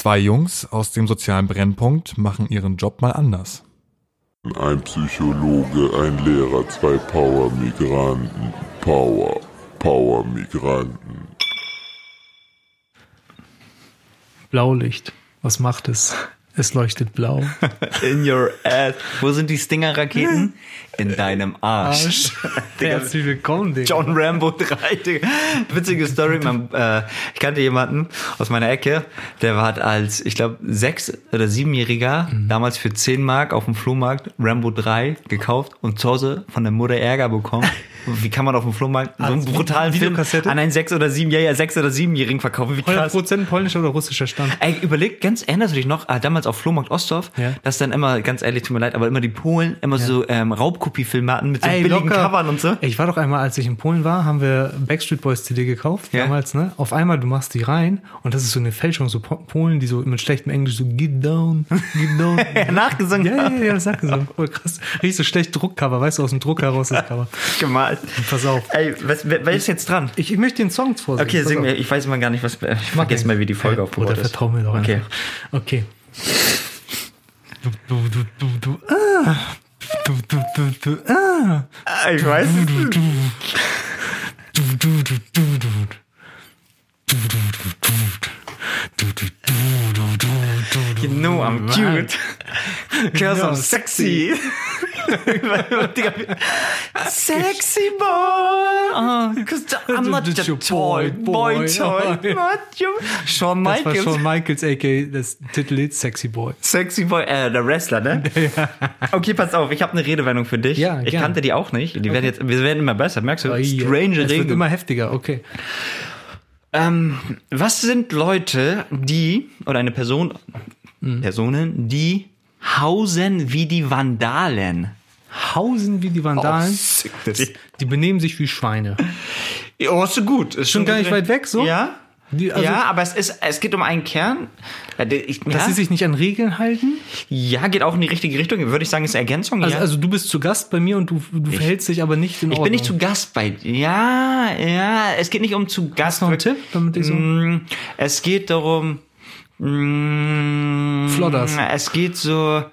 Zwei Jungs aus dem sozialen Brennpunkt machen ihren Job mal anders. Ein Psychologe, ein Lehrer, zwei Power-Migranten. Power, Power-Migranten. Blaulicht. Was macht es? Es leuchtet blau. In your ass. Wo sind die Stinger-Raketen? In deinem Arsch. Digga, Herzlich willkommen, Digga. John Rambo 3. Digga. Witzige Story. Man, äh, ich kannte jemanden aus meiner Ecke, der hat als, ich glaube, sechs- oder siebenjähriger damals für 10 Mark auf dem Flohmarkt Rambo 3 gekauft und zu Hause von der Mutter Ärger bekommen. Wie kann man auf dem Flohmarkt so einen brutalen Film an einen sechs oder sieben, ja, ja, sechs oder siebenjährigen verkaufen? Wie krass. 100% polnischer oder russischer Stand. Ey, überleg, ganz, erinnerst du dich noch, ah, damals auf Flohmarkt Ostdorf, Ja. dass dann immer, ganz ehrlich, tut mir leid, aber immer die Polen immer so ähm, Raubkopiefilme hatten mit so Ey, billigen locker. Covern und so. Ich war doch einmal, als ich in Polen war, haben wir Backstreet Boys CD gekauft, Ja. damals, ne? Auf einmal, du machst die rein und das ist so eine Fälschung, so Po- Polen, die so mit schlechtem Englisch so get down, get down. Nachgesungen ja, ja, ja, das sagt so. Voll krass. Richtig so schlecht Druckcover, weißt du, aus dem Druck heraus das Cover. gemalt. Pass auf. Ey, was, wer, wer ist jetzt dran? Ich, ich möchte den Song vorsingen. Okay, sing mir. Ich weiß mal gar nicht, was. Ich vergesse mal, wie die Folge aufgebaut Bruder, ist. vertrau mir doch Okay. einfach. Okay. Du, du, du, du, du, ah. Du, du, du, du, ah. Ah, Ich weiß. Du, du, du. Du, du, du, du, du. You know I'm cute. Cause I'm sexy. Sexy boy. Oh, cause I'm not Just your toy, boy, toy. Not your Shawn Das war Michaels. Shawn Michaels, a.k.a. das Titellied Sexy Boy. Sexy Boy, äh, der Wrestler, ne? Okay, pass auf, ich habe eine Redewendung für dich. Ja, ich kannte die auch nicht. Die werden jetzt, wir werden immer besser, merkst du? Strange Es wird Regeln. immer heftiger, okay. Ähm, was sind Leute, die, oder eine Person, Mhm. Personen, die hausen wie die Vandalen? Hausen wie die Vandalen. Oh, Die benehmen sich wie Schweine. Oh, ist so gut. Ist Schon gar nicht weit weg, so? Ja. Die, also, ja, aber es ist, es geht um einen Kern. Ich, Dass ja, sie sich nicht an Regeln halten? ja, geht auch in die richtige Richtung. Würde ich sagen, ist Ergänzung. Also, ja. also du bist zu Gast bei mir und du, du verhältst dich aber nicht in ich Ordnung. bin nicht zu Gast bei Ja, ja, es geht nicht um zu Gast. Hast du noch einen Tipp, damit ich so... Mm, Es geht darum. Mm, Flodders. Es geht so.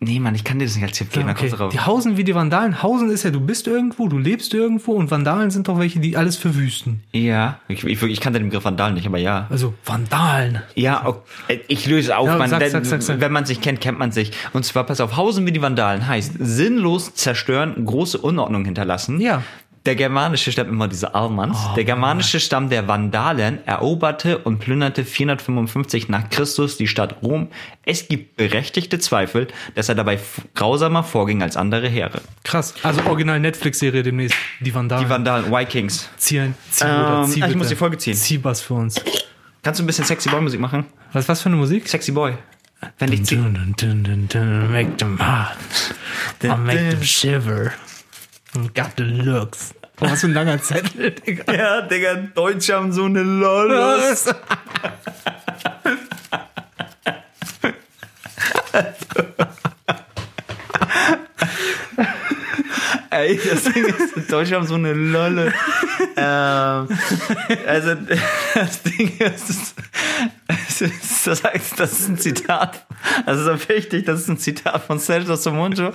Nee, Mann, ich kann dir das nicht als Tipp geben. da Okay. Die hausen wie die Vandalen. Hausen ist ja, du bist irgendwo, du lebst irgendwo und Vandalen sind doch welche, die alles verwüsten. Ja, ich, ich, ich kannte den Begriff Vandal nicht, aber ja. Also Vandalen. Ja, okay. ich löse auf. Ja, man, sag, sag, sag, sag. Wenn man sich kennt, kennt man sich. Und zwar, pass auf, Hausen wie die Vandalen heißt sinnlos zerstören, große Unordnung hinterlassen. Ja. Der germanische Stamm, immer diese Almans, Oh, der germanische Stamm der Vandalen eroberte und plünderte 455 nach Christus die Stadt Rom. Es gibt berechtigte Zweifel, dass er dabei grausamer vorging als andere Heere. Krass. Also original Netflix-Serie demnächst. Die Vandalen. Die Vandalen, Vikings. ziehen, zieh, Ähm, zieh ich muss die Folge ziehen. Zieh was für uns. Kannst du ein bisschen Sexy Boy Musik machen? Was, was für eine Musik? Sexy Boy. Wenn ich zieh. Dun, dun, dun, dun, dun, make them hot. I make them shiver. Got the looks. Oh, was für ein langer Zettel, Digga. Ja, Digga, Deutsche haben so eine Lollos. Ey, das Ding ist, Deutsche haben so eine Lolle. ähm, also, das Ding ist, ist das, heißt, das ist ein Zitat. Das ist auch wichtig, das ist ein Zitat von Sergio Somunjo.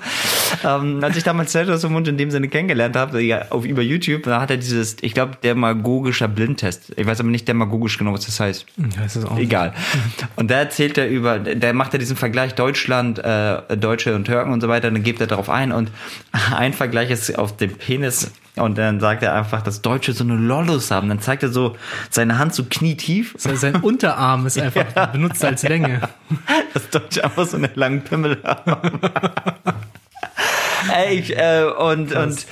Ähm, als ich damals Sergio Somunjo in dem Sinne kennengelernt habe, ja, auf, über YouTube, da hat er dieses, ich glaube, demagogischer Blindtest. Ich weiß aber nicht demagogisch genau, was das heißt. Das ist auch Egal. Und da erzählt er über, der macht er diesen Vergleich Deutschland, äh, Deutsche und Türken und so weiter, dann gibt er darauf ein und ein Vergleich ist auf dem Penis und dann sagt er einfach, dass Deutsche so eine Lollos haben. Dann zeigt er so seine Hand so knietief, Sein- Sein Unterarm ist einfach benutzt als Länge. dass Deutsche einfach so einen langen Pimmel haben. Ey, ich, äh, und, und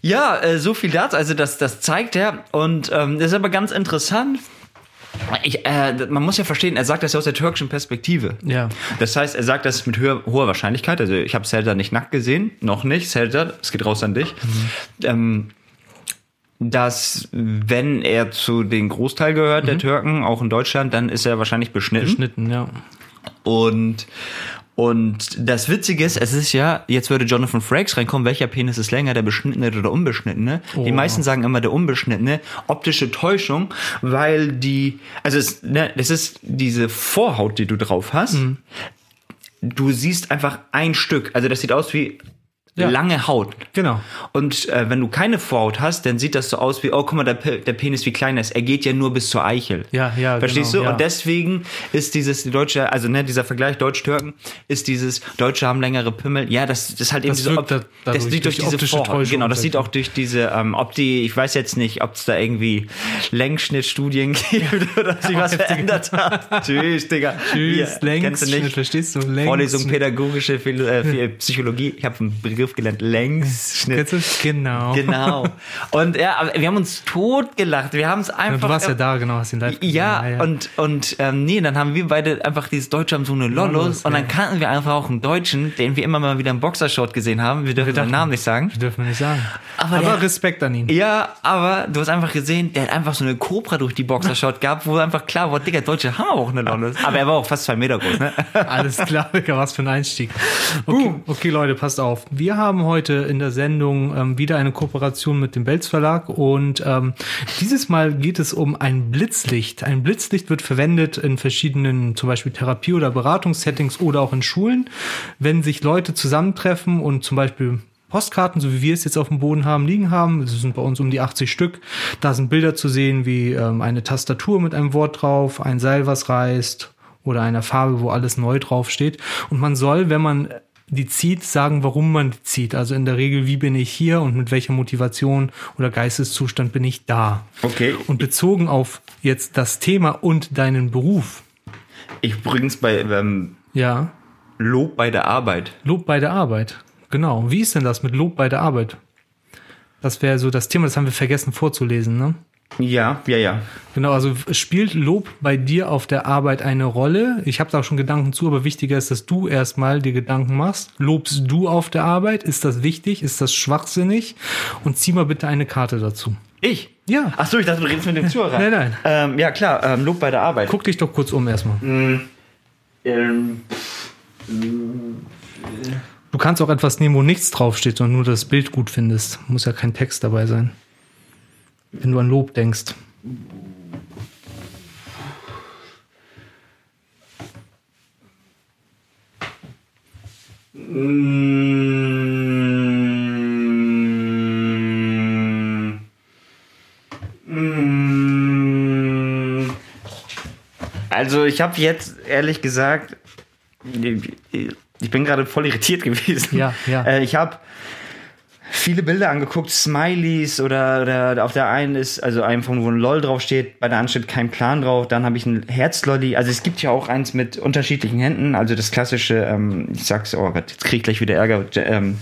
ja, äh, so viel dazu. Also das, das zeigt er und ähm, das ist aber ganz interessant. Ich, äh, man muss ja verstehen, er sagt das ja aus der türkischen Perspektive. Ja. Das heißt, er sagt das mit höher, hoher Wahrscheinlichkeit. Also ich habe Zelda nicht nackt gesehen, noch nicht. Zelda, es geht raus an dich. Ähm, dass wenn er zu den Großteil gehört der Türken, auch in Deutschland, dann ist er wahrscheinlich beschnitten. Schnitten, ja. Und Und das Witzige ist, es ist ja, jetzt würde Jonathan Frakes reinkommen, welcher Penis ist länger, der beschnittene oder der unbeschnittene? Die Oh. meisten sagen immer der unbeschnittene. Optische Täuschung, weil die, also es, ne, das ist diese Vorhaut, die du drauf hast. Mhm. Du siehst einfach ein Stück. Also das sieht aus wie Ja. lange Haut. Genau. Und äh, wenn du keine Vorhaut hast, dann sieht das so aus wie, oh, guck mal, der, Pe- der Penis wie klein er ist. Er geht ja nur bis zur Eichel. Ja, ja, Verstehst genau, du? ja. Und deswegen ist dieses die deutsche, also ne, dieser Vergleich Deutsch-Türken, ist dieses Deutsche haben längere Pimmel. Ja, das, das ist halt eben Das wirkt Op- da- das sieht durch, durch diese Vorhaut. Täuschung Genau, das sieht auch durch diese, ähm, ob die, ich weiß jetzt nicht, ob es da irgendwie Längsschnittstudien gibt oder sich was verändert hat. Tschüss, Digga. Tschüss, Längsschnitt, verstehst du? Längsschnitt. Vorlesung pädagogische Philo äh, Psychologie. Ich habe einen Begriff gelernt. Längsschnitt. Genau. Genau. Und ja, wir haben uns totgelacht. Wir haben es Ja, einfach. du warst ja da, genau, hast ihn live gesehen. Ja, und, und ähm, nee, dann haben wir beide einfach dieses Deutsche haben so eine Lollos und dann ja. kannten wir einfach auch einen Deutschen, den wir immer mal wieder im Boxershort gesehen haben. Wir dürfen den dachten- Namen nicht sagen. Dürfen wir nicht sagen. Aber Aber, der- Respekt an ihn. Ja, aber du hast einfach gesehen, der hat einfach so eine Cobra durch die Boxershort gehabt, wo einfach klar war, Digga, Deutsche haben auch eine Lollos. Aber er war auch fast zwei Meter groß, ne? Alles klar, Digga, was für ein Einstieg. Okay, okay, Leute, passt auf. Wir haben heute in der Sendung ähm, wieder eine Kooperation mit dem Belz Verlag und ähm, dieses Mal geht es um ein Blitzlicht. Ein Blitzlicht wird verwendet in verschiedenen, zum Beispiel Therapie- oder Beratungssettings oder auch in Schulen, wenn sich Leute zusammentreffen und zum Beispiel Postkarten, so wie wir es jetzt auf dem Boden haben, liegen haben. Es sind bei uns um die 80 Stück. Da sind Bilder zu sehen wie ähm, eine Tastatur mit einem Wort drauf, ein Seil, was reißt oder einer Farbe, wo alles neu draufsteht. Und man soll, wenn man die zieht, sagen, warum man die zieht. Also in der Regel, wie bin ich hier und mit welcher Motivation oder Geisteszustand bin ich da. Okay. Und bezogen auf jetzt das Thema und deinen Beruf. Ich übrigens bei ähm, Ja, Lob bei der Arbeit. Lob bei der Arbeit. Genau. Wie ist denn das mit Lob bei der Arbeit? Das wäre so das Thema, das haben wir vergessen vorzulesen, ne? Ja, ja, ja. Genau, also spielt Lob bei dir auf der Arbeit eine Rolle? Ich habe da auch schon Gedanken zu, aber wichtiger ist, dass du erstmal dir Gedanken machst. Lobst du auf der Arbeit? Ist das wichtig? Ist das schwachsinnig? Und zieh mal bitte eine Karte dazu. Ich? Ja. Ach so, ich dachte, du redest mit dem Zuhörer. Nein, nein. Ähm, ja, klar, ähm, Lob bei der Arbeit. Guck dich doch kurz um erstmal. Ähm, Du kannst auch etwas nehmen, wo nichts draufsteht, sondern nur das Bild gut findest. Muss ja kein Text dabei sein. Wenn du an Lob denkst. Also ich habe jetzt ehrlich gesagt, ich bin gerade voll irritiert gewesen. Ja, ja. Äh, Ich habe viele Bilder angeguckt, Smileys oder, oder auf der einen ist, also einem von wo ein LOL draufsteht, bei der anderen steht kein Plan drauf, dann habe ich ein Herzlolli, also es gibt ja auch eins mit unterschiedlichen Händen, also das klassische, ähm, ich sag's, oh Gott, jetzt krieg ich gleich wieder Ärger, ähm,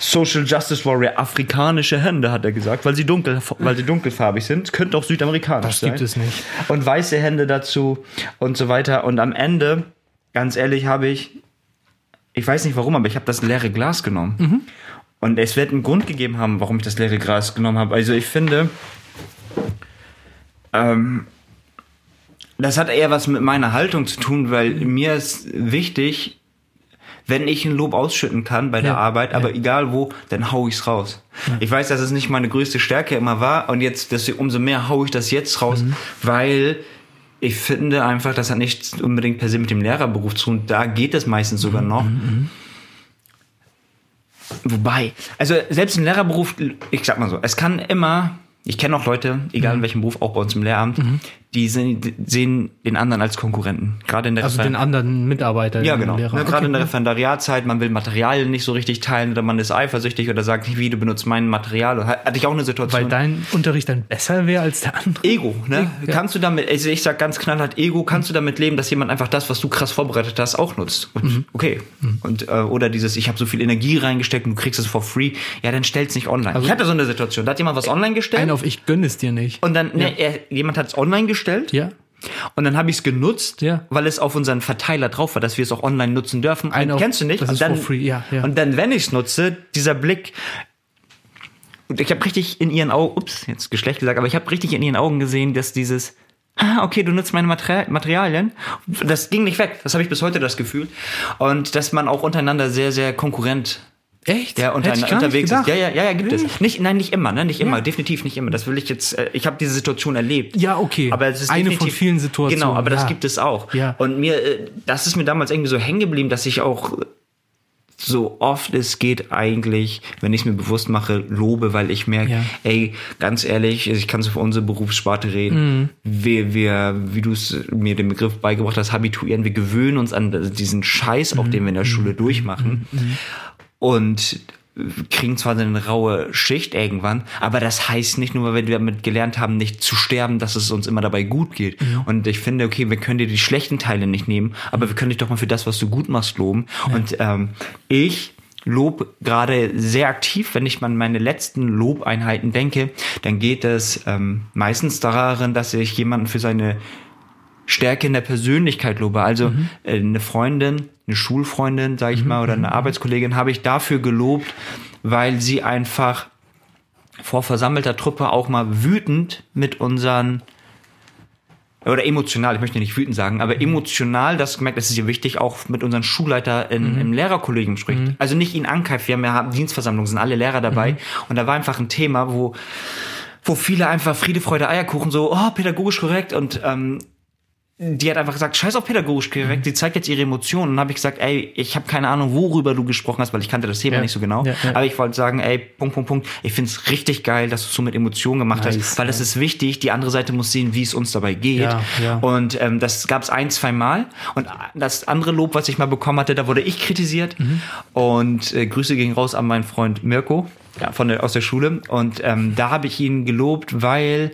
Social Justice Warrior, afrikanische Hände, hat er gesagt, weil sie dunkel, weil sie dunkelfarbig sind, könnte auch südamerikanisch Das sein. gibt es nicht. Und weiße Hände dazu und so weiter und am Ende, ganz ehrlich, habe ich ich weiß nicht warum, aber ich habe das leere Glas genommen. Mhm. Und es wird einen Grund gegeben haben, warum ich das leere Glas genommen habe. Also ich finde, ähm, das hat eher was mit meiner Haltung zu tun, weil mir ist wichtig, wenn ich ein Lob ausschütten kann bei der Ja, Arbeit, aber ja. egal wo, dann hau ich's raus. Ich weiß, dass es nicht meine größte Stärke immer war und jetzt, deswegen umso mehr hau ich das jetzt raus, Mhm. weil ich finde einfach, das hat nicht unbedingt per se mit dem Lehrerberuf zu tun. Da geht es meistens sogar Mhm, noch. Wobei, also selbst im Lehrerberuf, ich sag mal so, es kann immer, ich kenne auch Leute, egal Mhm. in welchem Beruf, auch bei uns im Lehramt, sind, die sehen den anderen als Konkurrenten. Gerade in der Also Refer- den anderen Mitarbeiter. ja, genau. Ne, Gerade Okay, in der ja. Referendariatzeit, man will Materialien nicht so richtig teilen oder man ist eifersüchtig oder sagt, wie, du benutzt mein Material. Hatte ich auch eine Situation. Weil dein Unterricht dann besser wäre als der andere. Ego, ne? Ja. Kannst du damit, also ich sag ganz knallhart, Ego, kannst du damit leben, dass jemand einfach das, was du krass vorbereitet hast, auch nutzt? Und, Mhm. Okay. Und äh, oder dieses, ich habe so viel Energie reingesteckt und du kriegst es for free, ja, dann stell's nicht online. ich hatte so eine Situation, da hat jemand was online gestellt Ein auf ich gönne es dir nicht. und dann, ne, er, jemand hat es online gestellt Ja. und dann habe ich es genutzt, Ja. weil es auf unseren Verteiler drauf war, dass wir es auch online nutzen dürfen. Ein kennst du nicht? das und ist dann, free, ja, ja. Und dann, wenn ich es nutze, dieser Blick. Und ich habe richtig in ihren Augen, ups, jetzt Geschlecht gesagt, aber ich habe richtig in ihren Augen gesehen, dass dieses, ah, okay, du nutzt meine Materi Materialien. Das ging nicht weg. Das habe ich bis heute das Gefühl. Und dass man auch untereinander sehr, sehr konkurrent Echt? ja, unter, unterwegs ist. Ja, ja, ja, ja, gibt es. Nicht, nein, nicht immer, ne? Nicht immer, Ja. definitiv nicht immer. Das will ich jetzt, äh, ich habe diese Situation erlebt. Ja, okay. Aber es ist Eine von vielen Situationen. Genau, aber das ja. gibt es auch. Ja. Und mir, äh, das ist mir damals irgendwie so hängen geblieben, dass ich auch so oft es geht eigentlich, wenn ich es mir bewusst mache, lobe, weil ich merke, Ja. ey, ganz ehrlich, ich kann so für unsere Berufssparte reden. Mhm. Wir, wir, wie du es mir den Begriff beigebracht hast, habituieren, wir gewöhnen uns an diesen Scheiß, Mhm. auch den wir in der Schule durchmachen. Und kriegen zwar eine raue Schicht irgendwann, aber das heißt nicht nur, weil wir damit gelernt haben, nicht zu sterben, dass es uns immer dabei gut geht. Und ich finde, okay, wir können dir die schlechten Teile nicht nehmen, aber wir können dich doch mal für das, was du gut machst, loben. Und ähm, ich lob gerade sehr aktiv, wenn ich mal an meine letzten Lobeinheiten denke, dann geht es ähm, meistens darin, dass ich jemanden für seine Stärke in der Persönlichkeit lobe. Also äh, eine Freundin, eine Schulfreundin, sage ich mal, oder eine Arbeitskollegin habe ich dafür gelobt, weil sie einfach vor versammelter Truppe auch mal wütend mit unseren oder emotional, ich möchte nicht wütend sagen, aber emotional, das gemerkt, das ist ihr wichtig, auch mit unseren Schulleiter in, im Lehrerkollegium spricht. Also nicht ihn angreift, wir haben ja Dienstversammlungen, sind alle Lehrer dabei und da war einfach ein Thema, wo wo viele einfach Friede, Freude, Eierkuchen so, oh, pädagogisch korrekt und ähm, die hat einfach gesagt, scheiß auf pädagogisch korrekt, die zeigt jetzt ihre Emotionen. Und dann habe ich gesagt, ey, ich habe keine Ahnung, worüber du gesprochen hast, weil ich kannte das Thema Ja. nicht so genau. Ja, ja. Aber ich wollte sagen, ey, Punkt, Punkt, Punkt, ich find's richtig geil, dass du so mit Emotionen gemacht Nice, hast, weil es ist wichtig, die andere Seite muss sehen, wie es uns dabei geht. Und ähm, das gab's ein, zwei Mal. Und das andere Lob, was ich mal bekommen hatte, da wurde ich kritisiert. Mhm. Und äh, Grüße gingen raus an meinen Freund Mirko ja, von der, aus der Schule. Und ähm, da habe ich ihn gelobt, weil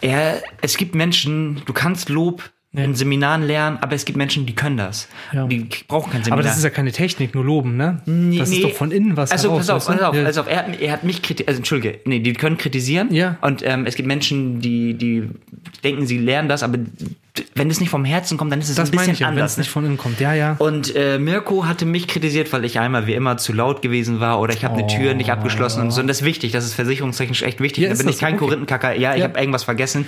er, es gibt Menschen, du kannst Lob Ja. in Seminaren lernen, aber es gibt Menschen, die können das. Ja. Die brauchen kein Seminar. Aber das ist ja keine Technik, nur loben, ne? Nee, das nee. ist doch von innen was Also pass auf, pass auf, Ja. also auf, er hat, er hat mich kritisiert, also entschuldige, nee, die können kritisieren Ja. und ähm, es gibt Menschen, die, die denken, sie lernen das, aber wenn es nicht vom Herzen kommt, dann ist es das ein meine bisschen ich ja, wenn anders. es ne? nicht von innen kommt. Ja, ja. Und äh, Mirko hatte mich kritisiert, weil ich einmal wie immer zu laut gewesen war oder ich habe eine Tür nicht abgeschlossen und so. Und das ist wichtig, das ist versicherungstechnisch echt wichtig. Ja, da bin ich kein Okay. Korinthenkacker. Ja, ich Ja. habe irgendwas vergessen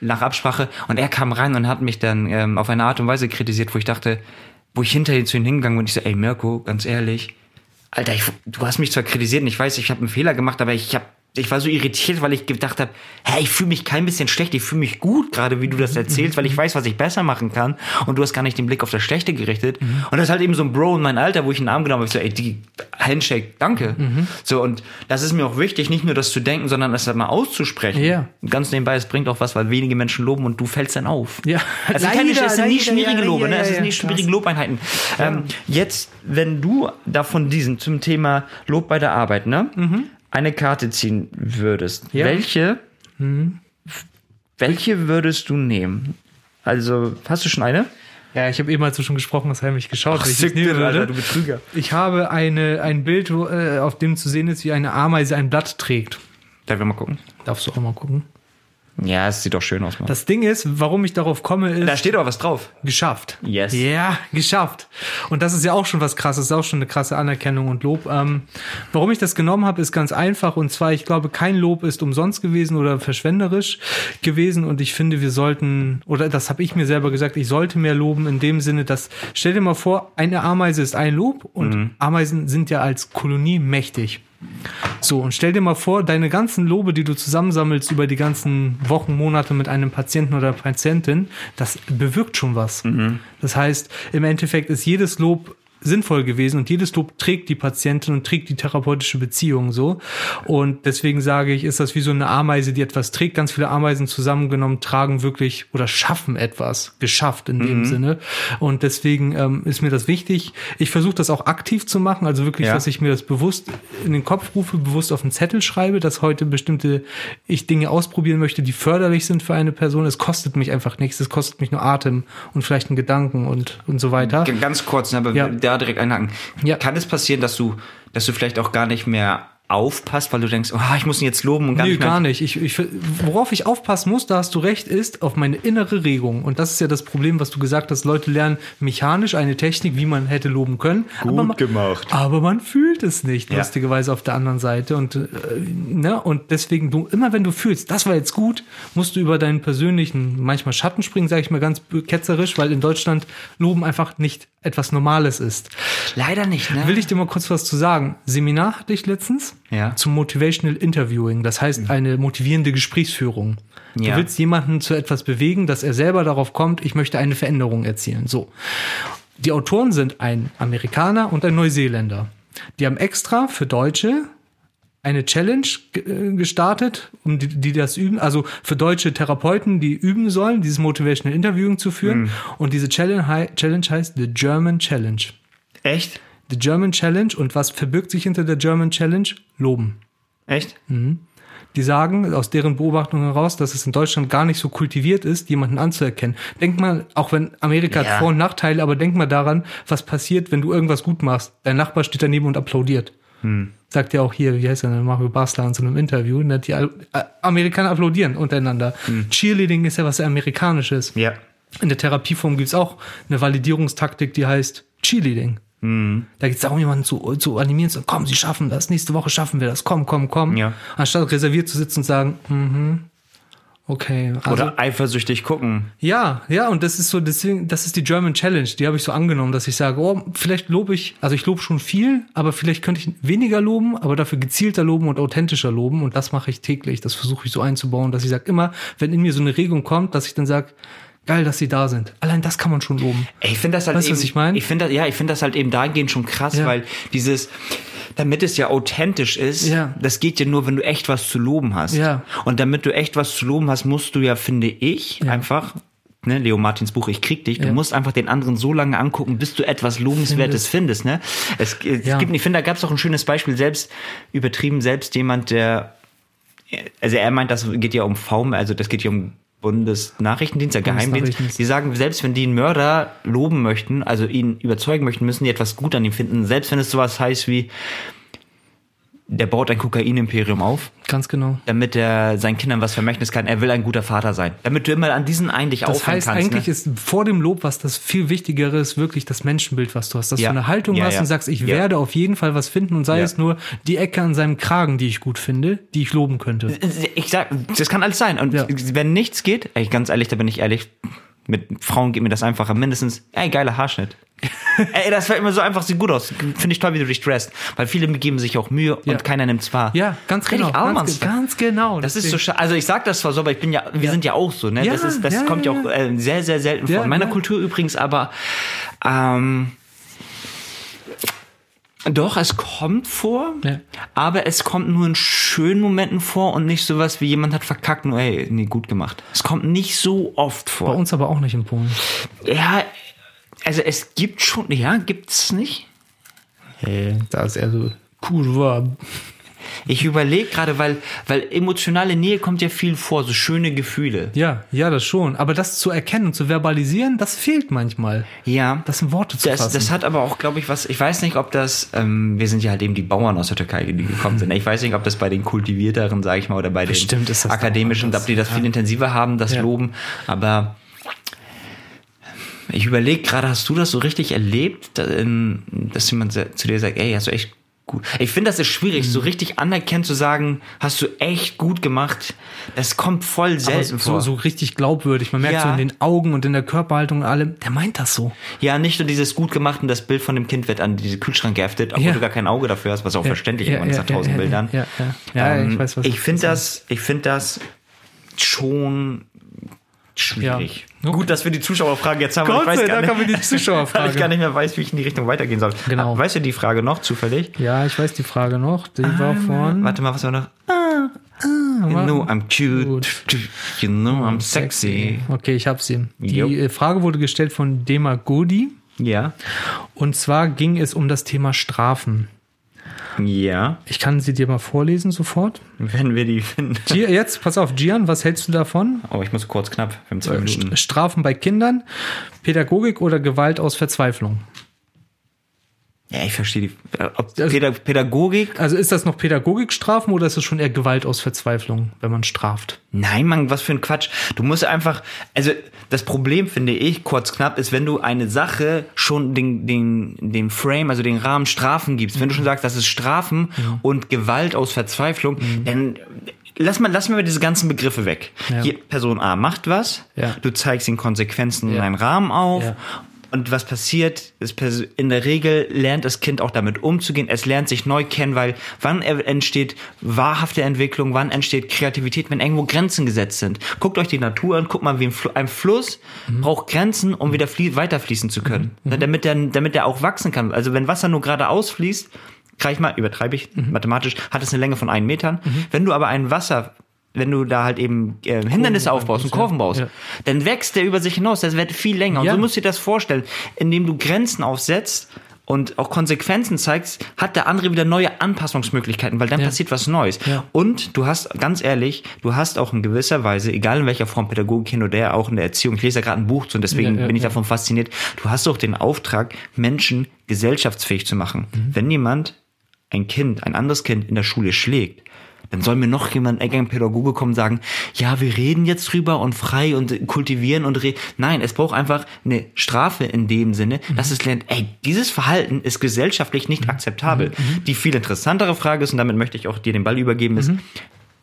nach Absprache. Und er kam rein und hat mich dann ähm, auf eine Art und Weise kritisiert, wo ich dachte, wo ich hinterher zu ihm hingegangen bin und ich so, ey Mirko, ganz ehrlich, Alter, ich, du hast mich zwar kritisiert und ich weiß, ich habe einen Fehler gemacht, aber ich habe ich war so irritiert, weil ich gedacht habe, hä, ich fühle mich kein bisschen schlecht, ich fühle mich gut, gerade wie du das erzählst, weil ich weiß, was ich besser machen kann und du hast gar nicht den Blick auf das Schlechte gerichtet. Und das ist halt eben so ein Bro in meinem Alter, wo ich in den Arm genommen habe, ich so, ey, die Handshake, danke. So, und das ist mir auch wichtig, nicht nur das zu denken, sondern das halt mal auszusprechen. Ja. Ganz nebenbei, es bringt auch was, weil wenige Menschen loben und du fällst dann auf. Ja. Es sind, keine, Leider, es sind nie leider, schmierige ja, Lobe, ja, ne? es ja, sind nie ja, schmierige krass. Lobeinheiten. Ähm, jetzt, wenn du da von diesen zum Thema Lob bei der Arbeit, ne? Eine Karte ziehen würdest, Ja. welche, welche würdest du nehmen? Also, hast du schon eine? Ja, ich habe eben mal so schon gesprochen, hast heimlich geschaut, welche ich nehmen Alter, du Betrüger. Ich habe eine, ein Bild, wo, äh, auf dem zu sehen ist, wie eine Ameise ein Blatt trägt. Darf ich mal gucken? Darfst du auch mal gucken. Ja, es sieht doch schön aus, Mann. Das Ding ist, warum ich darauf komme, ist da steht aber was drauf. geschafft. Yes. Ja, geschafft. Und das ist ja auch schon was krasses, ist auch schon eine krasse Anerkennung und Lob. Ähm, warum ich das genommen habe, ist ganz einfach. Und zwar, ich glaube, kein Lob ist umsonst gewesen oder verschwenderisch gewesen. Und ich finde, wir sollten, oder das habe ich mir selber gesagt, ich sollte mehr loben in dem Sinne, dass, stell dir mal vor, eine Ameise ist ein Lob und Ameisen sind ja als Kolonie mächtig. So, und stell dir mal vor, deine ganzen Lobe, die du zusammensammelst über die ganzen Wochen, Monate mit einem Patienten oder Patientin, das bewirkt schon was. Das heißt, im Endeffekt ist jedes Lob sinnvoll gewesen und jedes Lob trägt die Patientin und trägt die therapeutische Beziehung so. Und deswegen sage ich, ist das wie so eine Ameise, die etwas trägt. Ganz viele Ameisen zusammengenommen tragen wirklich oder schaffen etwas, geschafft in dem Sinne. Und deswegen ähm, ist mir das wichtig. Ich versuche das auch aktiv zu machen, also wirklich, Ja. dass ich mir das bewusst in den Kopf rufe, bewusst auf einen Zettel schreibe, dass heute bestimmte ich Dinge ausprobieren möchte, die förderlich sind für eine Person. Es kostet mich einfach nichts, es kostet mich nur Atem und vielleicht einen Gedanken und, und so weiter. Ganz kurz, ne, aber Ja. Da direkt einhaken. Ja. Kann es passieren, dass du, dass du vielleicht auch gar nicht mehr aufpasst, weil du denkst, oh, ich muss ihn jetzt loben und gar Nee, nicht mehr. gar nicht. Ich, ich, worauf ich aufpassen muss, da hast du recht, ist auf meine innere Regung. Und das ist ja das Problem, was du gesagt hast. Leute lernen mechanisch eine Technik, wie man hätte loben können. aber man, gemacht. Aber man fühlt es nicht, Ja. lustigerweise auf der anderen Seite. Und, äh, ne? und deswegen, du, immer wenn du fühlst, das war jetzt gut, musst du über deinen persönlichen, manchmal Schatten springen, sage ich mal ganz ketzerisch, weil in Deutschland Loben einfach nicht etwas Normales ist. Leider nicht, ne? Will ich dir mal kurz was zu sagen? Seminar hatte ich letztens Ja. zum Motivational Interviewing. Das heißt, eine motivierende Gesprächsführung. Ja. Du willst jemanden zu etwas bewegen, dass er selber darauf kommt, ich möchte eine Veränderung erzielen. So. Die Autoren sind ein Amerikaner und ein Neuseeländer. Die haben extra für Deutsche eine Challenge ge- äh, gestartet, um die, die das üben, also für deutsche Therapeuten, die üben sollen, dieses Motivational Interviewing zu führen. Und diese Challenge, Challenge heißt The German Challenge. Echt? The German Challenge und was verbirgt sich hinter der German Challenge? Loben. Echt? Die sagen aus deren Beobachtung heraus, dass es in Deutschland gar nicht so kultiviert ist, jemanden anzuerkennen. Denk mal, auch wenn Amerika Ja. hat Vor- und Nachteile, aber denk mal daran, was passiert, wenn du irgendwas gut machst. Dein Nachbar steht daneben und applaudiert. Sagt ja auch hier, wie heißt er Mario Basler in so einem Interview, ne, die äh, Amerikaner applaudieren untereinander. Cheerleading ist ja was Amerikanisches. Ja. In der Therapieform gibt's auch eine Validierungstaktik, die heißt Cheerleading. Da geht's darum, jemanden zu, zu animieren, zu sagen, komm, Sie schaffen das, nächste Woche schaffen wir das, komm, komm, komm. Ja. Anstatt reserviert zu sitzen und sagen, mhm, okay. Also, Oder eifersüchtig gucken. ja, ja, und das ist so, deswegen, das ist die German Challenge, die habe ich so angenommen, dass ich sage, oh, vielleicht lobe ich, also ich lobe schon viel, aber vielleicht könnte ich weniger loben, aber dafür gezielter loben und authentischer loben und das mache ich täglich, das versuche ich so einzubauen, dass ich sage immer, wenn in mir so eine Regung kommt, dass ich dann sage, geil, dass sie da sind. Allein das kann man schon loben. Ich finde das halt Weißt eben, was ich meine? Ich finde das, ja, ich finde das halt eben dahingehend schon krass, Ja. weil dieses, damit es ja authentisch ist, Ja. das geht ja nur, wenn du echt was zu loben hast. Ja. Und damit du echt was zu loben hast, musst du ja, finde ich, einfach, ne, Leo Martins Buch, ich krieg dich, du Ja. musst einfach den anderen so lange angucken, bis du etwas Lobenswertes findest, ne? Es, es Ja. gibt, ich finde, da gab es auch ein schönes Beispiel, selbst, übertrieben, selbst jemand, der, also er meint, das geht ja um VM, also das geht ja um Bundesnachrichtendienst, der Geheimdienst. Die sagen, selbst wenn die einen Mörder loben möchten, also ihn überzeugen möchten, müssen die etwas gut an ihm finden. Selbst wenn es sowas heißt wie, der baut ein Kokainimperium auf, Ganz genau. damit er seinen Kindern was Vermächtnis kann. Er will ein guter Vater sein. Damit du immer an diesen einen dich Das aufhängen heißt, kannst. eigentlich ne? ist vor dem Lob, was das viel Wichtigere ist, wirklich das Menschenbild, was du hast. Dass Ja. du eine Haltung Ja, hast ja. und sagst, ich werde auf jeden Fall was finden und sei es nur die Ecke an seinem Kragen, die ich gut finde, die ich loben könnte. Ich sag, das kann alles sein. Und wenn nichts geht, ey, ganz ehrlich, da bin ich ehrlich, mit Frauen geht mir das einfacher. Mindestens, ey, geiler Haarschnitt. ey, das war immer so einfach, sieht gut aus. Finde ich toll, wie du dich dressst. Weil viele geben sich auch Mühe Ja. und keiner nimmt's wahr. Ja, ganz Richtig genau. arm, Ganz, ganz genau. Das ist so Deswegen- schade. Also ich sag das zwar so, aber ich bin ja, wir Ja. sind ja auch so, ne? Ja, das ist, das kommt ja auch äh, sehr, sehr selten vor. In meiner. Kultur übrigens, aber ähm, doch, es kommt vor, Ja. aber es kommt nur in schönen Momenten vor und nicht sowas wie jemand hat verkackt, nur ey, nee, gut gemacht. Es kommt nicht so oft Bei vor. uns aber auch nicht in Polen. Ja, also es gibt schon, ja, gibt's nicht? Hey, da ist eher so kurwa. Ich überlege gerade, weil, weil emotionale Nähe kommt ja viel vor, so schöne Gefühle. Ja, ja, das schon. Aber das zu erkennen und zu verbalisieren, das fehlt manchmal. Ja. Das in Worte zu Das, fassen. das hat aber auch, glaube ich, was, ich weiß nicht, ob das, ähm, wir sind ja halt eben die Bauern aus der Türkei, die gekommen sind. Ich weiß nicht, ob das bei den kultivierteren, sage ich mal, oder bei Bestimmt den akademischen, ob die das viel intensiver haben, das Ja. Loben. Aber ich überlege gerade, hast du das so richtig erlebt, in- dass jemand zu dir sagt, ey, hast du echt gut. Ich finde, das ist schwierig, Mhm. so richtig anerkennt zu sagen, hast du echt gut gemacht. Das kommt voll selten so, vor. so richtig glaubwürdig. Man merkt Ja. so in den Augen und in der Körperhaltung und allem, der meint das so. Ja, nicht nur dieses gut gemacht und das Bild von dem Kind wird an diese Kühlschrank geheftet, obwohl Ja. du gar kein Auge dafür hast, was auch verständlich ist, man ist nach tausend ja, Bildern. Ja, ja, ja. ja Ähm, ich weiß, was ich du finde das, ich finde das schon schwierig. Ja. Gut, dass wir die Zuschauerfrage jetzt haben. Gott ich weiß sei gar Dank nicht, haben wir die Zuschauerfrage. Weil ich gar nicht mehr weiß, wie ich in die Richtung weitergehen soll. Genau. Weißt du die Frage noch zufällig? Ja, ich weiß die Frage noch. Die war von. Warte mal, was war noch? You know I'm cute. You know I'm sexy. Okay, ich hab sie. Die äh, Frage wurde gestellt von Demagodi. Ja. Und zwar ging es um das Thema Strafen. Ja. Ich kann sie dir mal vorlesen sofort. Wenn wir die finden. Jetzt, pass auf, Gian, was hältst du davon? Oh, ich muss kurz knapp. Wir haben zwei Minuten. Strafen bei Kindern, Pädagogik oder Gewalt aus Verzweiflung? Ja, ich verstehe die. äh, Ob Also- Päda- Pädagogik? Also ist das noch Pädagogikstrafen oder ist es schon eher Gewalt aus Verzweiflung, wenn man straft? Nein, Mann, was für ein Quatsch. Du musst einfach, also das Problem finde ich, kurz knapp, ist, wenn du eine Sache schon den, den, den Frame, also den Rahmen Strafen gibst, wenn du schon sagst, das ist Strafen und Gewalt aus Verzweiflung, dann lass mal, lass mal diese ganzen Begriffe weg. Ja. Hier, Person A macht was, Ja. du zeigst den Konsequenzen in Ja. einen Rahmen auf. Und was passiert, ist in der Regel lernt das Kind auch damit umzugehen. Es lernt sich neu kennen, weil wann entsteht wahrhafte Entwicklung, wann entsteht Kreativität, wenn irgendwo Grenzen gesetzt sind. Guckt euch die Natur an, guckt mal, wie ein, Fl ein Fluss Mhm. braucht Grenzen, um wieder flie weiterfließen zu können. Ne, Damit der, damit der auch wachsen kann. Also wenn Wasser nur geradeaus fließt, ich mal, übertreibe ich, Mhm. mathematisch, hat es eine Länge von einen Metern. Wenn du aber ein Wasser wenn du da halt eben äh, Hindernisse aufbaust und. Kurven baust, Ja. dann wächst der über sich hinaus. Das wird viel länger. Und Ja. so musst du dir das vorstellen. Indem du Grenzen aufsetzt und auch Konsequenzen zeigst, hat der andere wieder neue Anpassungsmöglichkeiten, weil dann Ja. passiert was Neues. Und du hast, ganz ehrlich, du hast auch in gewisser Weise, egal in welcher Form Pädagogik hin oder her, auch in der Erziehung, ich lese ja gerade ein Buch zu und deswegen bin ich davon fasziniert, du hast auch den Auftrag, Menschen gesellschaftsfähig zu machen. Mhm. Wenn jemand ein Kind, ein anderes Kind in der Schule schlägt, dann soll mir noch jemand, ein Pädagoge kommen und sagen, ja, wir reden jetzt drüber und frei und kultivieren und reden. Nein, es braucht einfach eine Strafe in dem Sinne, Mhm. dass es lernt, ey, dieses Verhalten ist gesellschaftlich nicht akzeptabel. Mhm. Die viel interessantere Frage ist, und damit möchte ich auch dir den Ball übergeben, ist, Mhm.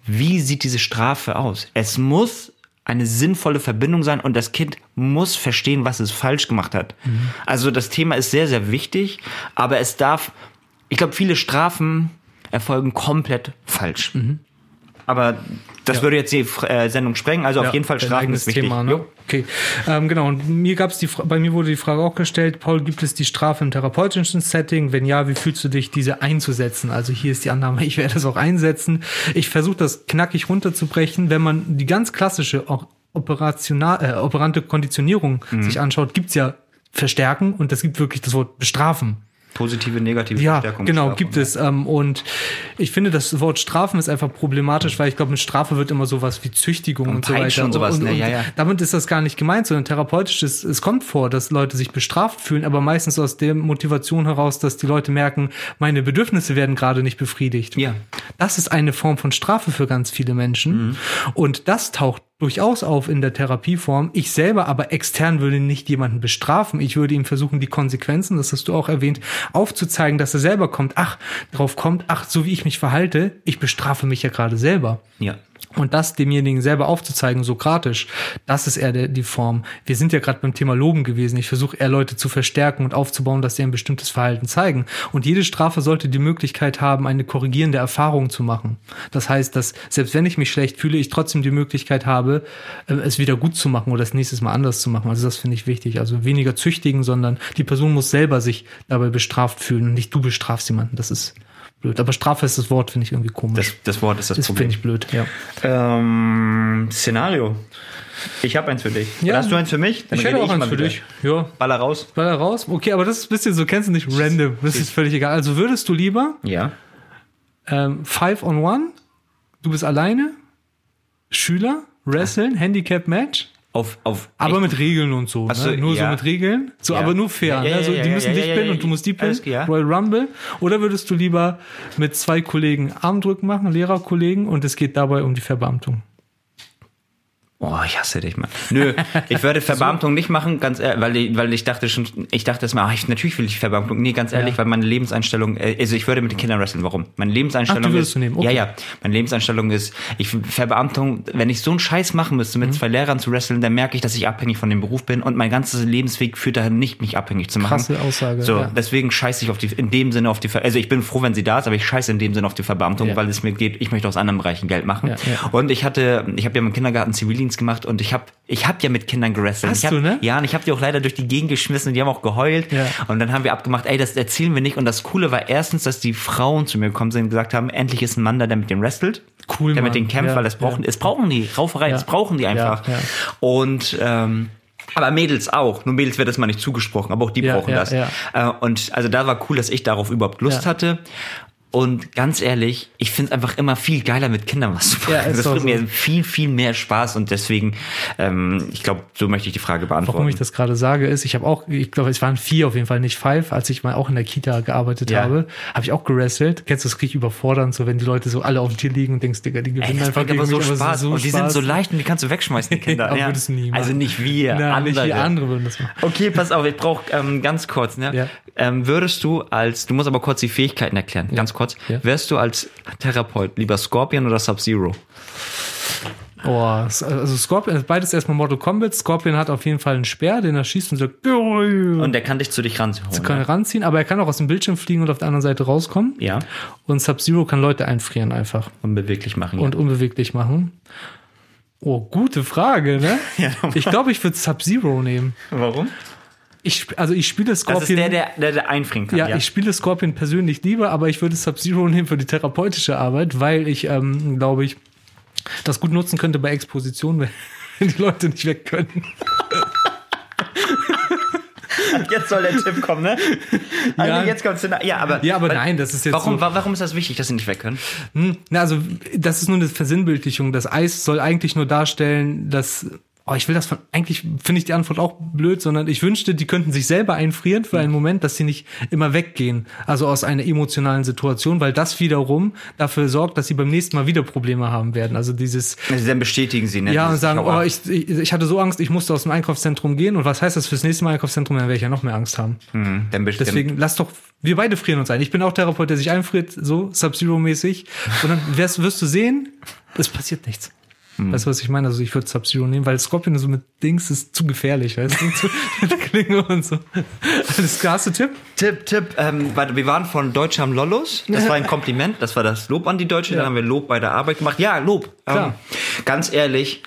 wie sieht diese Strafe aus? Es muss eine sinnvolle Verbindung sein und das Kind muss verstehen, was es falsch gemacht hat. Mhm. Also das Thema ist sehr, sehr wichtig, aber es darf, ich glaube, viele Strafen erfolgen komplett falsch. Aber das Mhm. Ja. würde jetzt die äh, Sendung sprengen, also auf jeden Fall Strafen ist wichtig. Thema, ne? Okay, ähm, genau. Und mir gab's die, bei mir wurde die Frage auch gestellt, Paul, gibt es die Strafe im therapeutischen Setting? Wenn ja, wie fühlst du dich, diese einzusetzen? Also hier ist die Annahme, ich werde es auch einsetzen. Ich versuche das knackig runterzubrechen. Wenn man die ganz klassische, auch operational, äh, operante Konditionierung Mhm. sich anschaut, gibt's ja Verstärken und es gibt wirklich das Wort bestrafen. Positive, negative Ja, Verstärkung. genau, gibt es. Ähm, und ich finde, das Wort Strafen ist einfach problematisch, weil ich glaube, mit Strafe wird immer sowas wie Züchtigung und, so Peitschen weiter. und sowas, ne? Ja, ja. Damit ist das gar nicht gemeint, sondern therapeutisch ist, es kommt vor, dass Leute sich bestraft fühlen, aber meistens aus der Motivation heraus, dass die Leute merken, meine Bedürfnisse werden gerade nicht befriedigt. Ja. Das ist eine Form von Strafe für ganz viele Menschen. Mhm. Und das taucht durchaus auf in der Therapieform. Ich selber aber extern würde nicht jemanden bestrafen. Ich würde ihm versuchen, die Konsequenzen, das hast du auch erwähnt, aufzuzeigen, dass er selber kommt, ach, drauf kommt, ach, so wie ich mich verhalte, ich bestrafe mich ja gerade selber. Ja. Und das demjenigen selber aufzuzeigen, sokratisch, das ist eher die Form. Wir sind ja gerade beim Thema Loben gewesen. Ich versuche eher Leute zu verstärken und aufzubauen, dass sie ein bestimmtes Verhalten zeigen. Und jede Strafe sollte die Möglichkeit haben, eine korrigierende Erfahrung zu machen. Das heißt, dass selbst wenn ich mich schlecht fühle, ich trotzdem die Möglichkeit habe, äh, es wieder gut zu machen oder das nächstes Mal anders zu machen. Also das finde ich wichtig. Also weniger züchtigen, sondern die Person muss selber sich dabei bestraft fühlen und nicht du bestrafst jemanden. Das ist blöd. Aber Strafe ist das Wort, finde ich irgendwie komisch. Das, das Wort ist das Das finde Problem. ich blöd, ja. Ähm, Szenario. Ich habe eins für dich. Ja. Oder hast du eins für mich? Dann ich hätte auch eins mal für wieder. dich. Ja. Baller raus. War er raus? Okay, aber das ist ein bisschen so, kennst du nicht, random. Das ist völlig egal. Also würdest du lieber Ja. ähm, Five on One, du bist alleine, Schüler, Wrestling, Handicap-Match, Auf, auf aber mit Regeln und so. Ach so, ne? Nur ja. so mit Regeln. So, Ja. aber nur fair. Ja, ne? also, die müssen dich pinnen und du musst die pinnen. Royal Rumble. Oder würdest du lieber mit zwei Kollegen Armdrücken machen, Lehrerkollegen, und es geht dabei um die Verbeamtung? Oh, ich hasse dich, Mann. Nö, ich würde Verbeamtung nicht machen, ganz ehrlich, weil ich, weil ich dachte schon, ich dachte erst mal, ach, ich, natürlich will ich Verbeamtung. Nee, ganz ehrlich, Ja. weil meine Lebenseinstellung, äh, also ich würde mit den Kindern wresteln. Warum? Meine Lebenseinstellung Ach, würdest ist, du nehmen, okay. ja, ja, meine Lebenseinstellung ist, ich Verbeamtung, wenn ich so einen Scheiß machen müsste, Mhm. mit zwei Lehrern zu wresteln, dann merke ich, dass ich abhängig von dem Beruf bin und mein ganzes Lebensweg führt dahin, nicht mich abhängig zu machen. Krasse Aussage, So, ja. deswegen scheiße ich auf die, in dem Sinne auf die, also ich bin froh, wenn sie da ist, aber ich scheiße in dem Sinne auf die Verbeamtung, Ja. weil es mir geht, ich möchte aus anderen Bereichen Geld machen. Und ich hatte, ich habe ja im Kindergarten Zivildienst gemacht und ich habe, ich habe ja mit Kindern gewrestelt. Hast ich hab, du, ne? Ja, und ich habe die auch leider durch die Gegend geschmissen und die haben auch geheult. Ja. Und dann haben wir abgemacht, ey, das erzählen wir nicht. Und das Coole war erstens, dass die Frauen zu mir gekommen sind und gesagt haben, endlich ist ein Mann da, der mit dem wrestelt. Cool, Der mit denen kämpft, Ja, weil das brauchen, ja. es brauchen die, Rauferei, Ja. das brauchen die einfach. Und, ähm, aber Mädels auch. Nur Mädels wird das mal nicht zugesprochen, aber auch die Ja, brauchen ja, das. ja. Äh, und also da war cool, dass ich darauf überhaupt Lust hatte. Und ganz ehrlich, ich finde es einfach immer viel geiler, mit Kindern was zu machen. Ja, das bringt so. mir viel, viel mehr Spaß und deswegen, ähm, ich glaube, so möchte ich die Frage beantworten. Warum ich das gerade sage, ist, ich habe auch, ich glaube, es waren vier auf jeden Fall, nicht five, als ich mal auch in der Kita gearbeitet Ja. habe, habe ich auch gerestelt. Kennst du das richtig überfordernd, so wenn die Leute so alle auf dem Tier liegen und denkst, Digga, die gewinnen Ey, einfach bringt aber so mich, Spaß. und die sind so leicht und die kannst du wegschmeißen, die Kinder. Aber nie Also nicht wir, Nein, andere. nicht wie andere würden das machen. Okay, pass auf, ich brauche ähm, ganz kurz, ne? Ja. Ähm, würdest du als, du musst aber kurz die Fähigkeiten erklären, ganz kurz. Ja. Wärst du als Therapeut lieber Scorpion oder Sub-Zero? Oh, also Scorpion, beides erstmal Mortal Kombat. Scorpion hat auf jeden Fall einen Speer, den er schießt und sagt, und der kann dich zu dich ranholen. kann ja? er ranziehen, aber er kann auch aus dem Bildschirm fliegen und auf der anderen Seite rauskommen. ja. Und Sub-Zero kann Leute einfrieren einfach Und beweglich machen. und unbeweglich machen. Oh, gute Frage, ne? Ja. ich glaube, ich würde Sub-Zero nehmen. ja. Warum? Ich, also ich spiele Das Scorpion. ist der, der, der, der einfrieren kann. ja, ich spiele Scorpion persönlich lieber, aber ich würde Sub-Zero nehmen für die therapeutische Arbeit, weil ich, ähm, glaube ich, das gut nutzen könnte bei Exposition, wenn die Leute nicht weg können. Jetzt soll der Tipp kommen, ne? Also Ja. jetzt kommt's. Ja, aber, Ja, aber weil- nein, das ist jetzt Warum, so- wa- warum ist das wichtig, dass sie nicht weg können? Hm, Na, also, das ist nur eine Versinnbildlichung. Das Eis soll eigentlich nur darstellen, dass. Oh, ich will das von, eigentlich finde ich die Antwort auch blöd, sondern ich wünschte, die könnten sich selber einfrieren für einen Moment, dass sie nicht immer weggehen. Also aus einer emotionalen Situation, weil das wiederum dafür sorgt, dass sie beim nächsten Mal wieder Probleme haben werden. Also dieses, Also dann bestätigen sie, ne? ja, und sagen, oh, ich, ich, ich hatte so Angst, ich musste aus dem Einkaufszentrum gehen. Und was heißt das fürs nächste Mal Einkaufszentrum? Dann werde ich ja noch mehr Angst haben. Hm, dann bestimmt. Deswegen lass doch, wir beide frieren uns ein. Ich bin auch Therapeut, der sich einfriert, so Sub-Zero-mäßig. Und dann wirst, wirst du sehen, es passiert nichts. Weißt du, was ich meine? Also ich würde Sub-Zero nehmen, weil Scorpion so mit Dings ist zu gefährlich, weißt du? Zu- mit Klinge und so. Alles klar, hast du Tipp? Tipp, Tipp, ähm, wir waren von Deutsch am Lollos. Das war ein Kompliment, das war das Lob an die Deutsche. Ja. Dann haben wir Lob bei der Arbeit gemacht. Ja, Lob. Klar. Ähm, ganz ehrlich,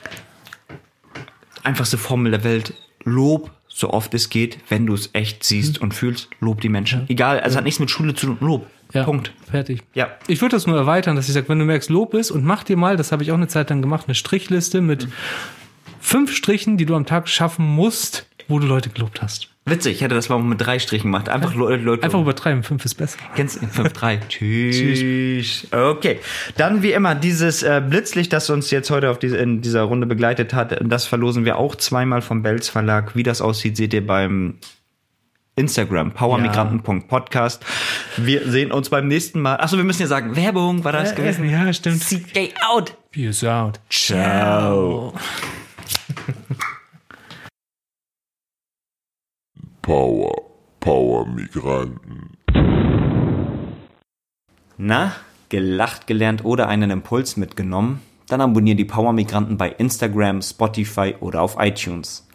einfachste Formel der Welt. Lob, so oft es geht, wenn du es echt siehst und fühlst, lob die Menschen. Egal, also hat nichts mit Schule zu tun. Lob. Ja, Punkt. Fertig. Ja. Ich würde das nur erweitern, dass ich sage, wenn du merkst, Lob ist und mach dir mal, das habe ich auch eine Zeit lang gemacht, eine Strichliste mit fünf Strichen, die du am Tag schaffen musst, wo du Leute gelobt hast. Witzig, ich hätte das mal mit drei Strichen gemacht. Einfach Leute. Leute Einfach übertreiben, fünf ist besser. Kennst du 5-3? Tschüss. Okay. Dann wie immer dieses äh, Blitzlicht, das uns jetzt heute auf diese, in dieser Runde begleitet hat, das verlosen wir auch zweimal vom Belz Verlag. Wie das aussieht, seht ihr beim Instagram, powermigranten.podcast. Wir sehen uns beim nächsten Mal. Achso, wir müssen ja sagen, Werbung war das gewesen. Ja, stimmt. CK out. Peace out. Ciao. Power, Power Migranten. Na, gelacht gelernt oder einen Impuls mitgenommen? Dann abonniere die Power Migranten bei Instagram, Spotify oder auf iTunes.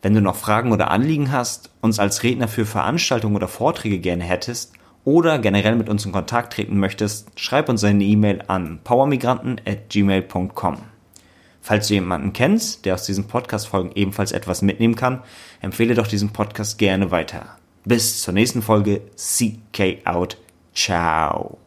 Wenn du noch Fragen oder Anliegen hast, uns als Redner für Veranstaltungen oder Vorträge gerne hättest oder generell mit uns in Kontakt treten möchtest, schreib uns eine E-Mail an powermigranten@gmail.com. Falls du jemanden kennst, der aus diesen Podcast-Folgen ebenfalls etwas mitnehmen kann, empfehle doch diesen Podcast gerne weiter. Bis zur nächsten Folge. CK out. Ciao.